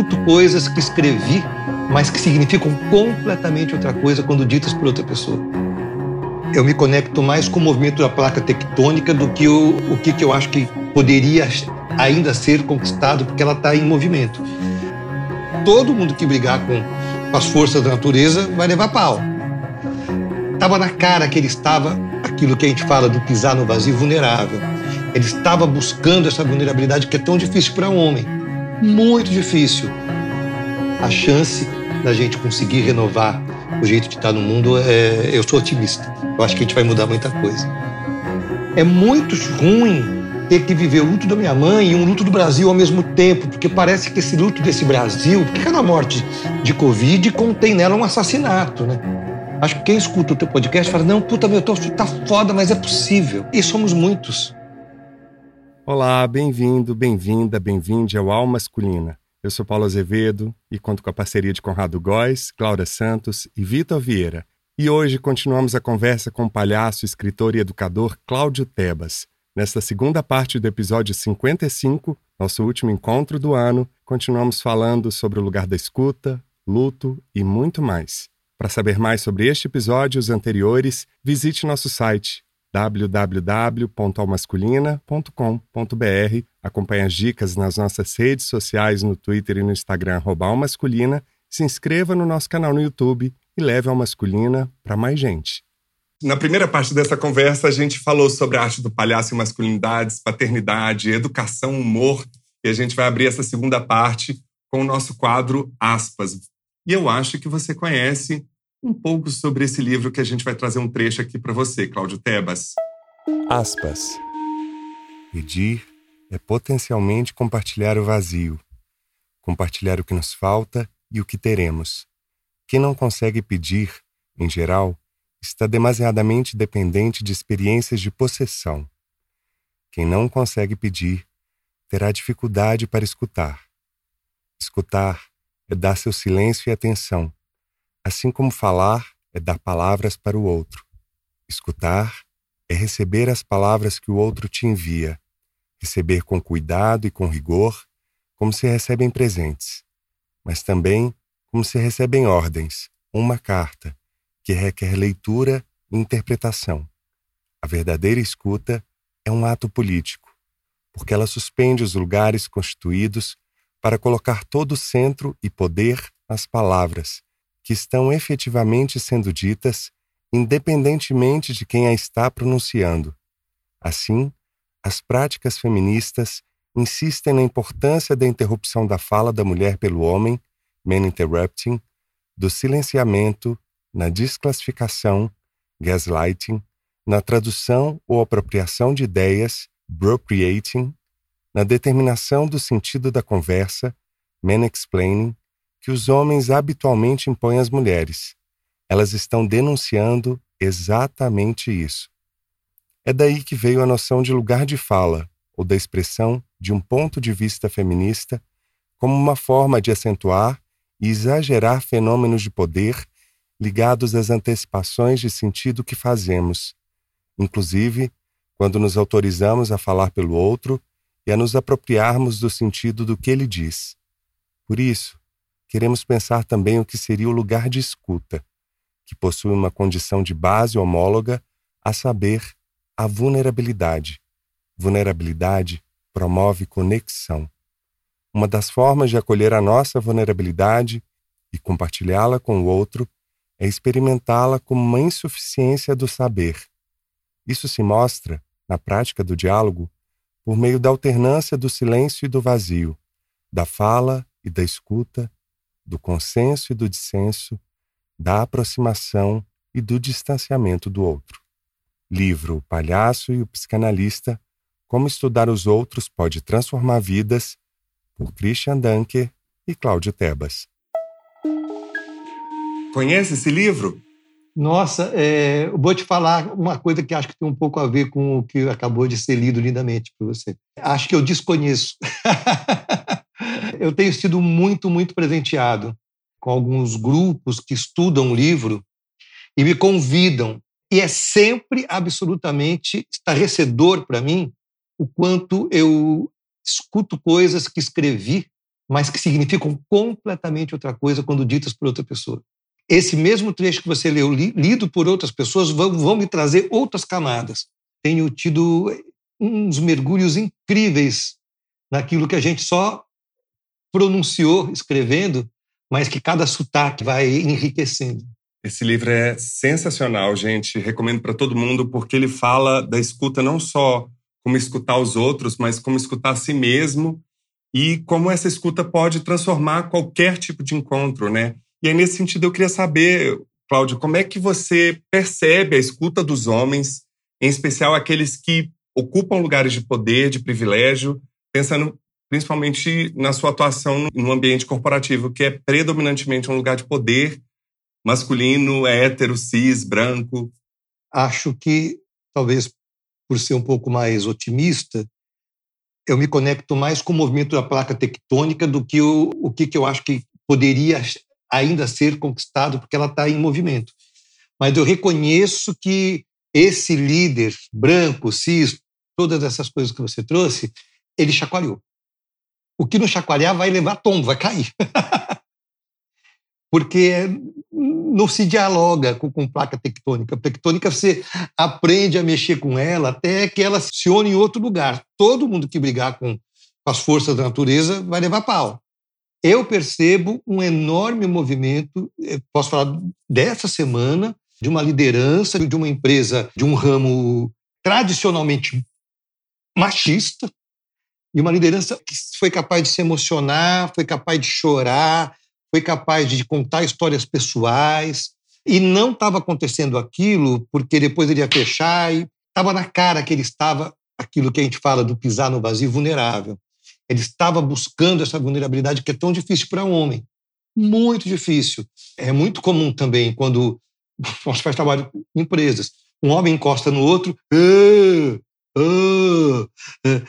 escuto coisas que escrevi, mas que significam completamente outra coisa quando ditas por outra pessoa. Eu me conecto mais com o movimento da placa tectônica do que o, o que, que eu acho que poderia ainda ser conquistado, porque ela está em movimento. Todo mundo que brigar com, as forças da natureza vai levar pau. Estava na cara que ele estava, aquilo que a gente fala do pisar no vazio vulnerável. Ele estava buscando essa vulnerabilidade que é tão difícil para um homem. Muito difícil. A chance da gente conseguir renovar o jeito de estar no mundo, é, eu sou otimista. Eu acho que a gente vai mudar muita coisa. É muito ruim ter que viver o luto da minha mãe e um luto do Brasil ao mesmo tempo, porque parece que esse luto desse Brasil, porque cada morte de Covid contém nela um assassinato, né? Acho que quem escuta o teu podcast fala, não, puta, meu, tá foda, mas é possível. E somos muitos. Olá, bem-vindo, bem-vinda, bem-vinde ao Alma Masculina. Eu sou Paulo Azevedo e conto com a parceria de Conrado Góes, Cláudia Santos e Vitor Vieira. E hoje continuamos a conversa com o palhaço, escritor e educador Cláudio Tebas, Nesta segunda parte do episódio 55, nosso último encontro do ano, continuamos falando sobre o lugar da escuta, luto e muito mais. Para saber mais sobre este episódio e os anteriores, visite nosso site www.almasculina.com.br. Acompanhe as dicas nas nossas redes sociais no Twitter e no Instagram Almasculina. Se inscreva no nosso canal no YouTube e leve a Masculina para mais gente. Na primeira parte dessa conversa, a gente falou sobre a arte do palhaço e masculinidades, paternidade, educação, humor, e a gente vai abrir essa segunda parte com o nosso quadro Aspas. E eu acho que você conhece um pouco sobre esse livro que a gente vai trazer um trecho aqui para você, Cláudio Tebas. Aspas. Pedir é potencialmente compartilhar o vazio, compartilhar o que nos falta e o que teremos. Quem não consegue pedir, em geral, está demasiadamente dependente de experiências de possessão. Quem não consegue pedir terá dificuldade para escutar. Escutar é dar seu silêncio e atenção, assim como falar é dar palavras para o outro. Escutar é receber as palavras que o outro te envia, receber com cuidado e com rigor, como se recebem presentes, mas também como se recebem ordens, uma carta, que requer leitura e interpretação. A verdadeira escuta é um ato político, porque ela suspende os lugares constituídos para colocar todo o centro e poder nas palavras, que estão efetivamente sendo ditas, independentemente de quem a está pronunciando. Assim, as práticas feministas insistem na importância da interrupção da fala da mulher pelo homem, man interrupting, do silenciamento na desclassificação, gaslighting, na tradução ou apropriação de ideias, bropriating, na determinação do sentido da conversa, man-explaining, que os homens habitualmente impõem às mulheres. Elas estão denunciando exatamente isso. É daí que veio a noção de lugar de fala, ou da expressão de um ponto de vista feminista, como uma forma de acentuar e exagerar fenômenos de poder ligados às antecipações de sentido que fazemos, inclusive quando nos autorizamos a falar pelo outro e a nos apropriarmos do sentido do que ele diz. Por isso, queremos pensar também o que seria o lugar de escuta, que possui uma condição de base homóloga, a saber, a vulnerabilidade. Vulnerabilidade promove conexão. Uma das formas de acolher a nossa vulnerabilidade e compartilhá-la com o outro é experimentá-la como uma insuficiência do saber. Isso se mostra, na prática do diálogo, por meio da alternância do silêncio e do vazio, da fala e da escuta, do consenso e do dissenso, da aproximação e do distanciamento do outro. Livro O Palhaço e o Psicanalista Como Estudar os Outros Pode Transformar Vidas, por Christian Dunker e Cláudio Tebas. Conhece esse livro? Nossa, é, eu vou te falar uma coisa que acho que tem um pouco a ver com o que acabou de ser lido lindamente por você. Acho que eu desconheço. eu tenho sido muito, muito presenteado com alguns grupos que estudam o livro e me convidam. E é sempre absolutamente estarrecedor para mim o quanto eu escuto coisas que escrevi, mas que significam completamente outra coisa quando ditas por outra pessoa. Esse mesmo trecho que você leu, li, lido por outras pessoas, vão, vão me trazer outras camadas. Tenho tido uns mergulhos incríveis naquilo que a gente só pronunciou escrevendo, mas que cada sotaque vai enriquecendo. Esse livro é sensacional, gente. Recomendo para todo mundo, porque ele fala da escuta não só como escutar os outros, mas como escutar a si mesmo e como essa escuta pode transformar qualquer tipo de encontro, né? E aí, nesse sentido, eu queria saber, Cláudio, como é que você percebe a escuta dos homens, em especial aqueles que ocupam lugares de poder, de privilégio, pensando principalmente na sua atuação no ambiente corporativo, que é predominantemente um lugar de poder masculino, hétero, cis, branco? Acho que, talvez por ser um pouco mais otimista, eu me conecto mais com o movimento da placa tectônica do que o, o que, que eu acho que poderia ainda ser conquistado, porque ela está em movimento. Mas eu reconheço que esse líder branco, cis, todas essas coisas que você trouxe, ele chacoalhou. O que não chacoalhar vai levar tombo, vai cair. porque não se dialoga com, com, placa tectônica. Tectônica você aprende a mexer com ela até que ela se une em outro lugar. Todo mundo que brigar com, com as forças da natureza vai levar pau. Eu percebo um enorme movimento, posso falar dessa semana, de uma liderança de uma empresa de um ramo tradicionalmente machista, e uma liderança que foi capaz de se emocionar, foi capaz de chorar, foi capaz de contar histórias pessoais, e não estava acontecendo aquilo porque depois ele ia fechar e estava na cara que ele estava aquilo que a gente fala do pisar no vazio vulnerável. Ele estava buscando essa vulnerabilidade que é tão difícil para um homem. Muito difícil. É muito comum também quando você faz trabalho em empresas. Um homem encosta no outro, ah, ah,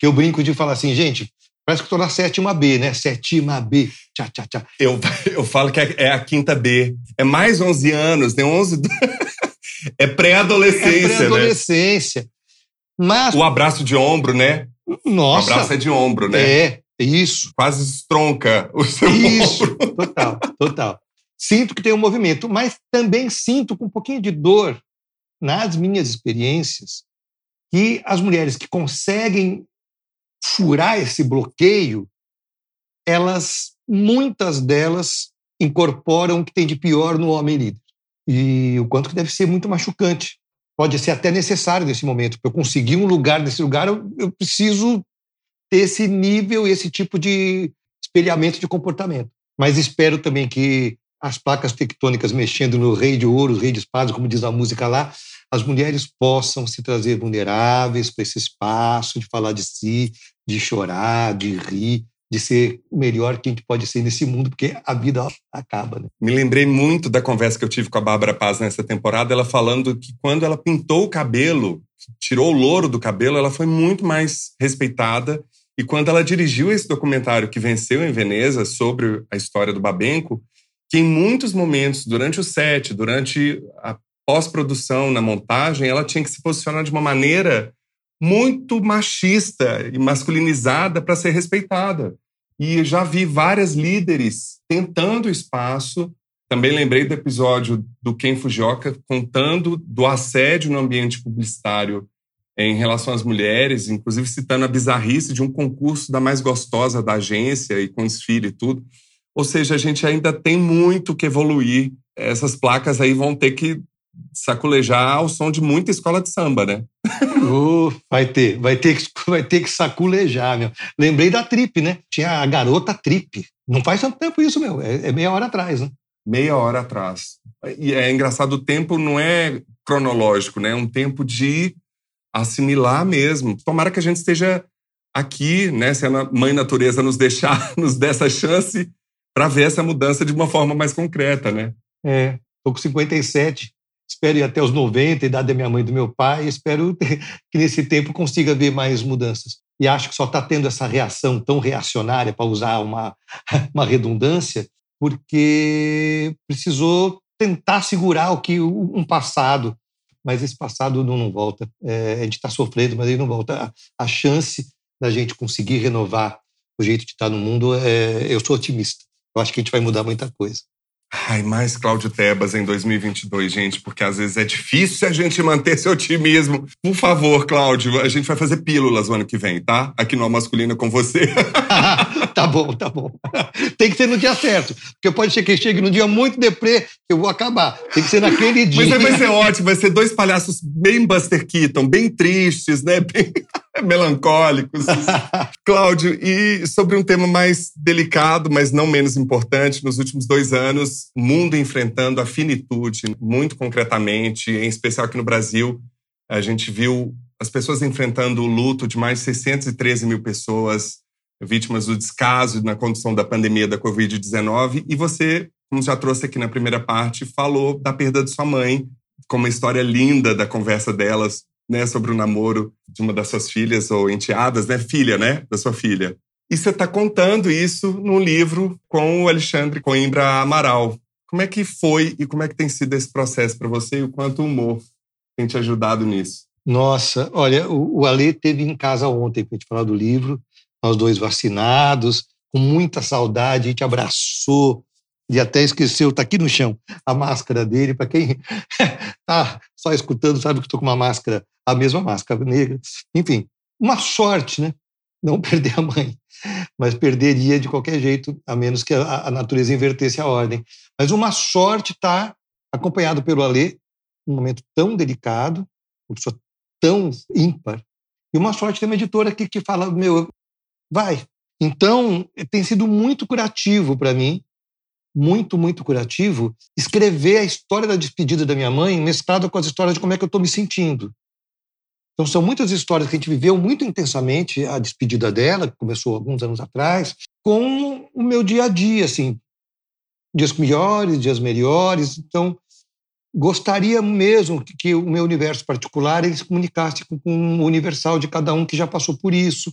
que eu brinco de falar assim, gente, parece que estou na sétima B, né? Sétima B, tchá, tchá, tchá. Eu, eu falo que é, é a quinta B. É mais 11 anos, tem 11... é pré-adolescência, é pré-adolescência. Né? Mas... O abraço de ombro, né? Nossa. O abraço é de ombro, né? É, isso. Quase estronca o seu isso. ombro. Total, total. Sinto que tem um movimento, mas também sinto com um pouquinho de dor nas minhas experiências que as mulheres que conseguem furar esse bloqueio, elas, muitas delas, incorporam o que tem de pior no homem líder. E o quanto que deve ser muito machucante pode ser até necessário nesse momento. Para eu conseguir um lugar nesse lugar, eu, eu preciso ter esse nível, esse tipo de espelhamento de comportamento. Mas espero também que as placas tectônicas mexendo no rei de ouro, rei de espadas, como diz a música lá, as mulheres possam se trazer vulneráveis para esse espaço de falar de si, de chorar, de rir, de ser o melhor que a gente pode ser nesse mundo, porque a vida acaba. Né? Me lembrei muito da conversa que eu tive com a Bárbara Paz nessa temporada, ela falando que quando ela pintou o cabelo, tirou o louro do cabelo, ela foi muito mais respeitada. E quando ela dirigiu esse documentário que venceu em Veneza sobre a história do Babenco, que em muitos momentos, durante o set, durante a pós-produção, na montagem, ela tinha que se posicionar de uma maneira muito machista e masculinizada para ser respeitada. E já vi várias líderes tentando espaço. Também lembrei do episódio do Ken Fujioka contando do assédio no ambiente publicitário em relação às mulheres, inclusive citando a bizarrice de um concurso da mais gostosa da agência e com desfile e tudo. Ou seja, a gente ainda tem muito que evoluir. Essas placas aí vão ter que saculejar ao som de muita escola de samba, né? Uh, vai ter, vai ter, que, vai ter que saculejar, meu. Lembrei da Trip, né? Tinha a garota Trip. Não faz tanto tempo isso, meu. É, é meia hora atrás, né? Meia hora atrás. E é engraçado, o tempo não é cronológico, né? É um tempo de assimilar mesmo. Tomara que a gente esteja aqui, né? Se a mãe natureza nos deixar, nos der essa chance para ver essa mudança de uma forma mais concreta, né? É, tô com 57 espero ir até os 90, idade da minha mãe e do meu pai, espero que nesse tempo consiga ver mais mudanças. E acho que só está tendo essa reação tão reacionária, para usar uma, uma redundância, porque precisou tentar segurar o que um passado, mas esse passado não, não volta. É, a gente está sofrendo, mas ele não volta. A, a chance da gente conseguir renovar o jeito de estar no mundo, é, eu sou otimista. Eu acho que a gente vai mudar muita coisa. Ai, mais Cláudio Tebas em 2022, gente, porque às vezes é difícil a gente manter esse otimismo. Por favor, Cláudio, a gente vai fazer pílulas no ano que vem, tá? Aqui no Masculina com você. tá bom, tá bom. Tem que ser no dia certo, porque pode ser que chegue num dia muito deprê, que eu vou acabar. Tem que ser naquele dia. Mas vai ser ótimo, vai ser dois palhaços bem Buster Keaton, bem tristes, né? Bem melancólicos. Cláudio, e sobre um tema mais delicado, mas não menos importante, nos últimos dois anos, o mundo enfrentando a finitude, muito concretamente, em especial aqui no Brasil, a gente viu as pessoas enfrentando o luto de mais de 613 mil pessoas vítimas do descaso na condição da pandemia da Covid-19. E você, como já trouxe aqui na primeira parte, falou da perda de sua mãe, com uma história linda da conversa delas né, sobre o namoro de uma das suas filhas ou enteadas, né, filha, né, da sua filha. E você está contando isso num livro com o Alexandre Coimbra Amaral. Como é que foi e como é que tem sido esse processo para você e o quanto o humor tem te ajudado nisso? Nossa, olha, o, o Ale teve em casa ontem para gente falar do livro, nós dois vacinados, com muita saudade, a gente abraçou, e até esqueceu, está aqui no chão, a máscara dele. Para quem está só escutando, sabe que estou com uma máscara, a mesma máscara negra. Enfim, uma sorte, né? Não perder a mãe, mas perderia de qualquer jeito, a menos que a, a natureza invertesse a ordem. Mas uma sorte estar tá acompanhado pelo Alê, num momento tão delicado, uma pessoa tão ímpar, e uma sorte ter uma editora que, que fala, meu, vai. Então, tem sido muito curativo para mim muito, muito curativo escrever a história da despedida da minha mãe mesclada com as histórias de como é que eu estou me sentindo. Então, são muitas histórias que a gente viveu muito intensamente a despedida dela, que começou alguns anos atrás, com o meu dia a dia, assim, dias melhores, dias melhores. Então, gostaria mesmo que, que o meu universo particular ele se comunicasse com, com o universal de cada um que já passou por isso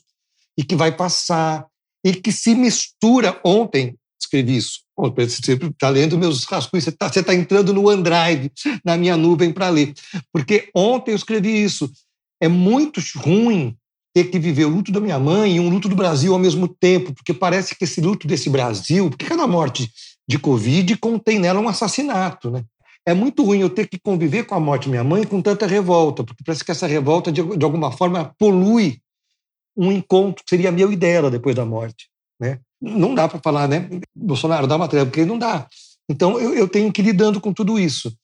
e que vai passar e que se mistura. Ontem escrevi isso você está lendo meus rascunhos, você está tá entrando no OneDrive, na minha nuvem para ler. Porque ontem eu escrevi isso. É muito ruim ter que viver o luto da minha mãe e um luto do Brasil ao mesmo tempo, porque parece que esse luto desse Brasil, porque cada morte de Covid contém nela um assassinato, né? É muito ruim eu ter que conviver com a morte da minha mãe com tanta revolta, porque parece que essa revolta, de, de alguma forma, polui um encontro que seria meu e dela depois da morte, né? não dá para falar, né? Bolsonaro dá uma trégua, porque não dá. Então eu, eu tenho que ir lidando com tudo isso.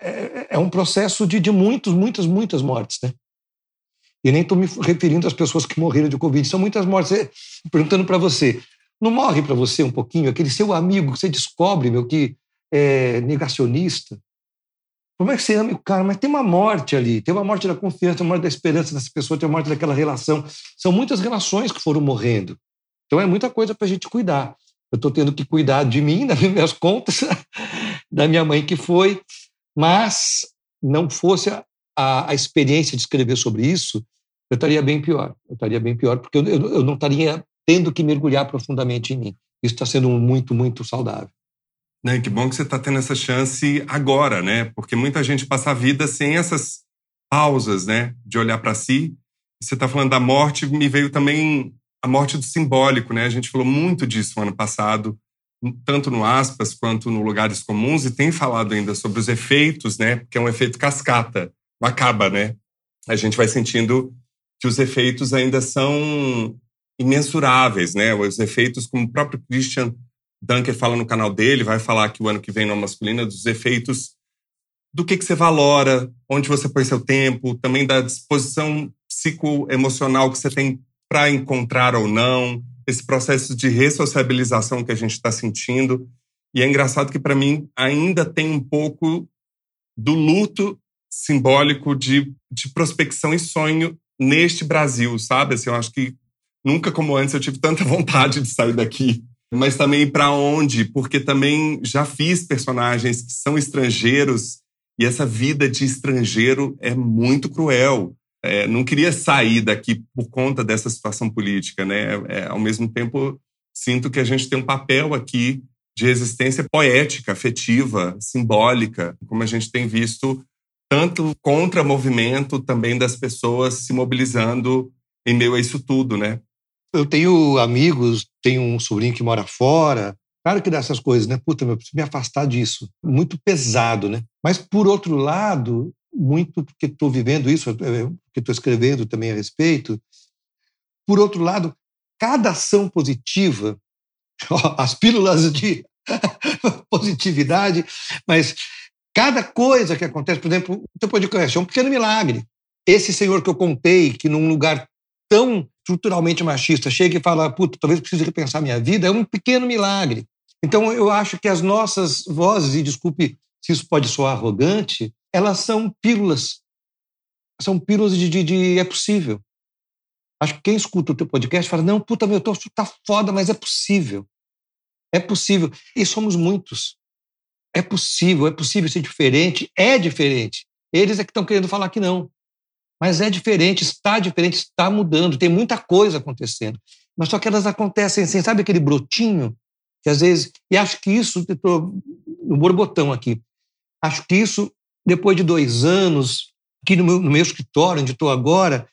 É, é um processo de, de muitos, muitas, muitas mortes, né? E nem estou me referindo às pessoas que morreram de Covid. São muitas mortes. É, perguntando para você, não morre para você um pouquinho aquele seu amigo que você descobre, meu, que é negacionista? Como é que você ama o cara? Mas tem uma morte ali, tem uma morte da confiança, tem uma morte da esperança dessa pessoa, tem uma morte daquela relação. São muitas relações que foram morrendo. Então é muita coisa para a gente cuidar. Eu estou tendo que cuidar de mim, das minhas contas, da minha mãe que foi, mas não fosse a, a, experiência de escrever sobre isso, eu estaria bem pior. Eu estaria bem pior porque eu, eu, não estaria tendo que mergulhar profundamente em mim. Isso está sendo muito, muito saudável. Né, que bom que você está tendo essa chance agora, né? Porque muita gente passa a vida sem essas pausas, né? De olhar para si. Você está falando da morte, me veio também a morte do simbólico, né? A gente falou muito disso no ano passado, tanto no aspas quanto no lugares comuns e tem falado ainda sobre os efeitos, né? Porque é um efeito cascata, acaba, né? A gente vai sentindo que os efeitos ainda são imensuráveis, né? Os efeitos, como o próprio Christian Dunker fala no canal dele, vai falar que o ano que vem no masculino dos efeitos do que, que você valora, onde você põe seu tempo, também da disposição psicoemocional que você tem para encontrar ou não, esse processo de ressociabilização que a gente está sentindo. E é engraçado que, para mim, ainda tem um pouco do luto simbólico de, de prospecção e sonho neste Brasil, sabe? Assim, eu acho que nunca como antes eu tive tanta vontade de sair daqui. Mas também para onde? Porque também já fiz personagens que são estrangeiros e essa vida de estrangeiro é muito cruel é, não queria sair daqui por conta dessa situação política, né? É, ao mesmo tempo, sinto que a gente tem um papel aqui de resistência poética, afetiva, simbólica, como a gente tem visto tanto contra movimento também das pessoas se mobilizando em meio a isso tudo, né? Eu tenho amigos, tenho um sobrinho que mora fora. Claro que dessas coisas, né? Puta, eu preciso me afastar disso. Muito pesado, né? Mas, por outro lado, muito porque estou vivendo isso, porque estou escrevendo também a respeito. Por outro lado, cada ação positiva, as pílulas de positividade, mas cada coisa que acontece, por exemplo, o teu podcast é um pequeno milagre. Esse senhor que eu contei, que num lugar tão estruturalmente machista chega e fala, puta, talvez precise repensar minha vida, é um pequeno milagre. Então, eu acho que as nossas vozes, e desculpe se isso pode soar arrogante, elas são pílulas. São pílulas de, de, de é possível. Acho que quem escuta o teu podcast fala, não, puta, meu, tô, tá foda, mas é possível. É possível. E somos muitos. É possível, é possível ser diferente, é diferente. Eles é que estão querendo falar que não. Mas é diferente, está diferente, está mudando, tem muita coisa acontecendo. Mas só que elas acontecem sem, sabe aquele brotinho? Que às vezes. E acho que isso, estou no borbotão aqui. Acho que isso, depois de dois anos, aqui no meu, no meu escritório, onde estou agora,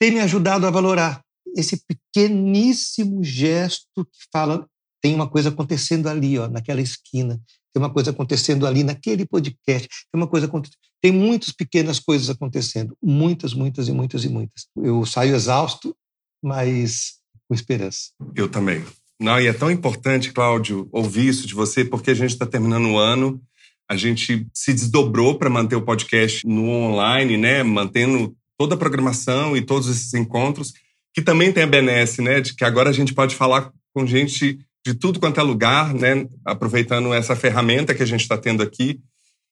tem me ajudado a valorar esse pequeníssimo gesto que fala tem uma coisa acontecendo ali, ó, naquela esquina, tem uma coisa acontecendo ali naquele podcast, tem uma coisa tem muitas pequenas coisas acontecendo, muitas, muitas e muitas e muitas. Eu saio exausto, mas com esperança. Eu também. Não, e é tão importante, Cláudio, ouvir isso de você, porque a gente está terminando o ano, a gente se desdobrou para manter o podcast no online, né, mantendo toda a programação e todos esses encontros, que também tem a benesse, né, de que agora a gente pode falar com gente de tudo quanto é lugar, né? Aproveitando essa ferramenta que a gente está tendo aqui.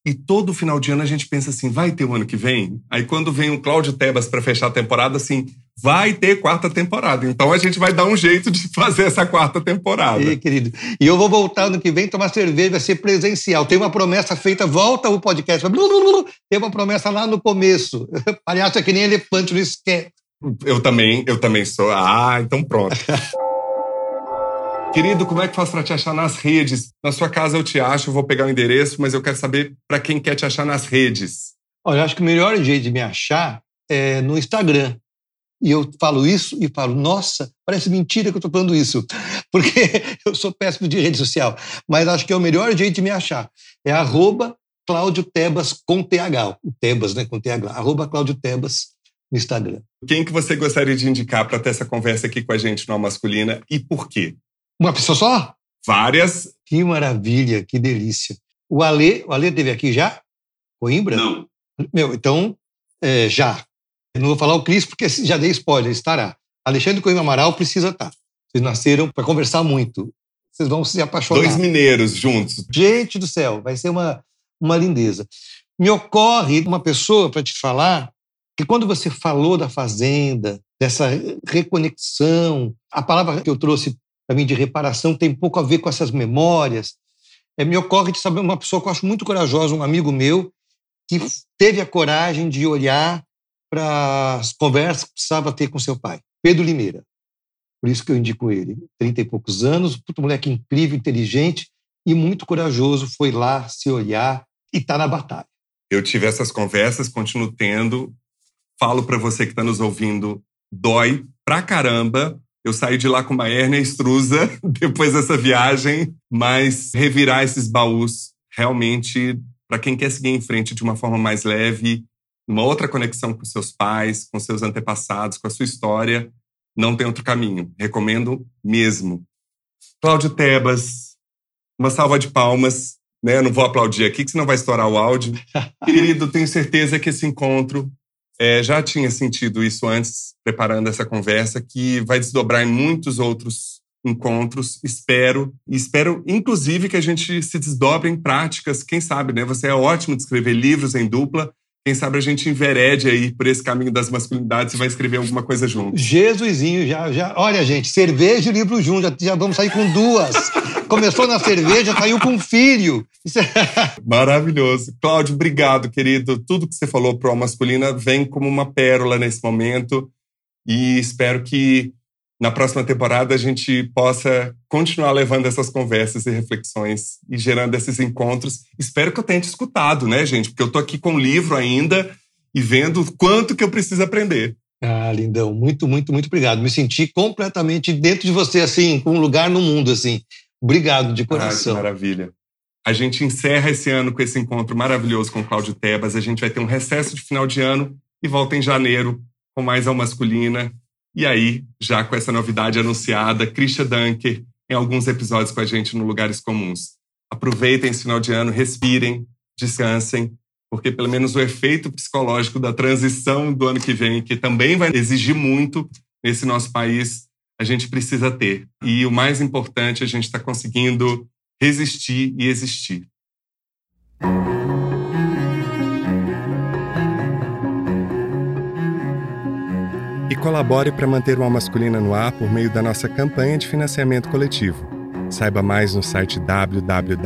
E todo final de ano a gente pensa assim, vai ter o ano que vem? Aí quando vem o Cláudio Tebas para fechar a temporada, assim, vai ter quarta temporada. Então a gente vai dar um jeito de fazer essa quarta temporada. E, querido. E eu vou voltar ano que vem tomar cerveja, vai ser presencial. Tem uma promessa feita, volta o podcast. Tem uma promessa lá no começo. Palhaço é que nem elefante, não esquece. Eu também, eu também sou. Ah, então pronto. Querido, como é que faço para te achar nas redes? Na sua casa eu te acho, eu vou pegar o endereço, mas eu quero saber para quem quer te achar nas redes. Olha, eu acho que o melhor jeito de me achar é no Instagram. E eu falo isso e falo, nossa, parece mentira que eu estou falando isso, porque eu sou péssimo de rede social. Mas acho que é o melhor jeito de me achar. É arroba Cláudio Tebas com TH. O Tebas, né? Com TH. Arroba Cláudio Tebas no Instagram. Quem que você gostaria de indicar para ter essa conversa aqui com a gente no Masculina e por quê? Uma pessoa só? Várias. Que maravilha, que delícia. O Ale, o Ale teve aqui já? Coimbra? Não. Meu, então, é, já. Eu não vou falar o Cris porque já dei spoiler, estará. Alexandre Coimbra Amaral precisa estar. Vocês nasceram para conversar muito. Vocês vão se apaixonar. Dois mineiros juntos. Gente do céu, vai ser uma, uma lindeza. Me ocorre uma pessoa para te falar que quando você falou da fazenda, dessa reconexão, a palavra que eu trouxe mim, de reparação, tem pouco a ver com essas memórias. É, me ocorre de saber uma pessoa que eu acho muito corajosa, um amigo meu, que teve a coragem de olhar para as conversas que precisava ter com seu pai, Pedro Limeira. Por isso que eu indico ele. Trinta e poucos anos, puto moleque incrível, inteligente e muito corajoso, foi lá se olhar e está na batalha. Eu tive essas conversas, continuo tendo. Falo para você que está nos ouvindo, dói pra caramba, eu saí de lá com uma hérnia extrusa depois dessa viagem, mas revirar esses baús realmente, para quem quer seguir em frente de uma forma mais leve, uma outra conexão com seus pais, com seus antepassados, com a sua história, não tem outro caminho. Recomendo mesmo. Cláudio Tebas, uma salva de palmas. Né? Não vou aplaudir aqui, que senão vai estourar o áudio. Querido, tenho certeza que esse encontro é, já tinha sentido isso antes, preparando essa conversa, que vai desdobrar em muitos outros encontros. Espero, espero, inclusive, que a gente se desdobre em práticas. Quem sabe, né? Você é ótimo de escrever livros em dupla. Quem sabe a gente enverede aí por esse caminho das masculinidades e vai escrever alguma coisa junto. Jesusinho, já, já. Olha, gente, cerveja e livro junto, já, já vamos sair com duas. Começou na cerveja, saiu com um filho. É Maravilhoso. Cláudio, obrigado, querido. Tudo que você falou pro Masculina vem como uma pérola nesse momento. E espero que na próxima temporada a gente possa continuar levando essas conversas e reflexões e gerando esses encontros. Espero que eu tenha te escutado, né, gente? Porque eu tô aqui com o livro ainda e vendo o quanto que eu preciso aprender. Ah, lindão, muito, muito, muito obrigado. Me senti completamente dentro de você, assim, com um lugar no mundo, assim. Obrigado de coração. Ah, maravilha. A gente encerra esse ano com esse encontro maravilhoso com o Cláudio Tebas. A gente vai ter um recesso de final de ano e volta em janeiro com mais ao masculina. E aí, já com essa novidade anunciada, Christian Dunker em alguns episódios com a gente no Lugares Comuns. Aproveitem esse final de ano, respirem, descansem porque pelo menos o efeito psicológico da transição do ano que vem, que também vai exigir muito nesse nosso país, a gente precisa ter. E o mais importante, a gente está conseguindo resistir e existir. Colabore para manter o Alma Masculina no ar por meio da nossa campanha de financiamento coletivo. Saiba mais no site www.orelo.cc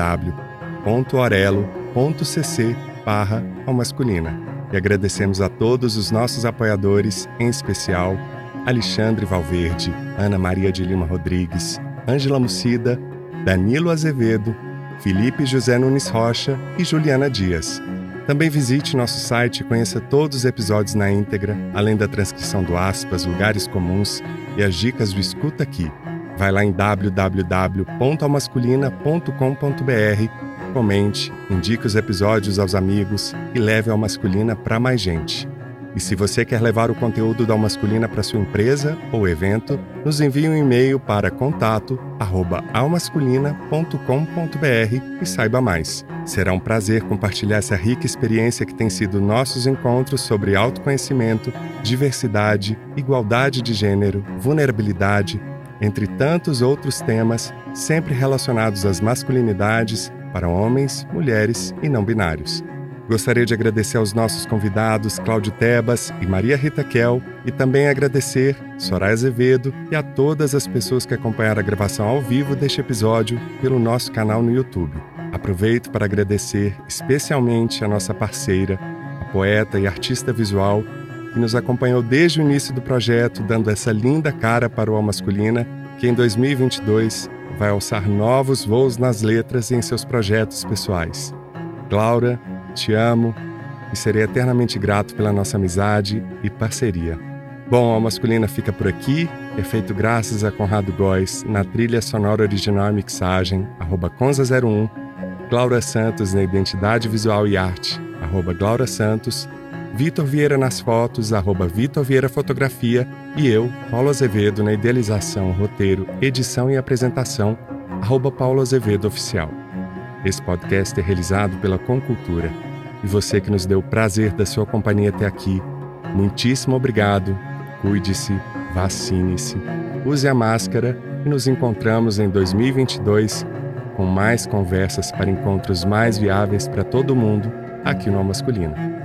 barra ao masculina. E agradecemos a todos os nossos apoiadores, em especial Alexandre Valverde, Ana Maria de Lima Rodrigues, Ângela Mucida, Danilo Azevedo, Felipe José Nunes Rocha e Juliana Dias. Também visite nosso site e conheça todos os episódios na íntegra, além da transcrição do aspas, lugares comuns e as dicas do Escuta Aqui. Vai lá em www.almasculina.com.br comente, indique os episódios aos amigos e leve a Masculina para mais gente. E se você quer levar o conteúdo da Masculina para sua empresa ou evento, nos envie um e-mail para contato@almasculina.com.br e saiba mais. Será um prazer compartilhar essa rica experiência que tem sido nossos encontros sobre autoconhecimento, diversidade, igualdade de gênero, vulnerabilidade, entre tantos outros temas, sempre relacionados às masculinidades para homens, mulheres e não binários. Gostaria de agradecer aos nossos convidados Cláudio Tebas e Maria Rita Kel e também agradecer Soraya Azevedo e a todas as pessoas que acompanharam a gravação ao vivo deste episódio pelo nosso canal no YouTube. Aproveito para agradecer especialmente a nossa parceira, a poeta e artista visual que nos acompanhou desde o início do projeto, dando essa linda cara para o Al Masculina, que em 2022 vai alçar novos voos nas letras e em seus projetos pessoais. Glaura, te amo e serei eternamente grato pela nossa amizade e parceria. Bom, a masculina fica por aqui, é feito graças a Conrado Góes na trilha sonora original e mixagem, arroba Conza01, Glaura Santos na identidade visual e arte, arroba Glaura Santos, Vitor Vieira nas fotos, arroba Vitor Vieira Fotografia, e eu, Paulo Azevedo, na idealização, roteiro, edição e apresentação, arroba Paulo Azevedo Oficial. Esse podcast é realizado pela Concultura. E você que nos deu o prazer da sua companhia até aqui, muitíssimo obrigado, cuide-se, vacine-se, use a máscara e nos encontramos em 2022 com mais conversas para encontros mais viáveis para todo mundo aqui no Masculino.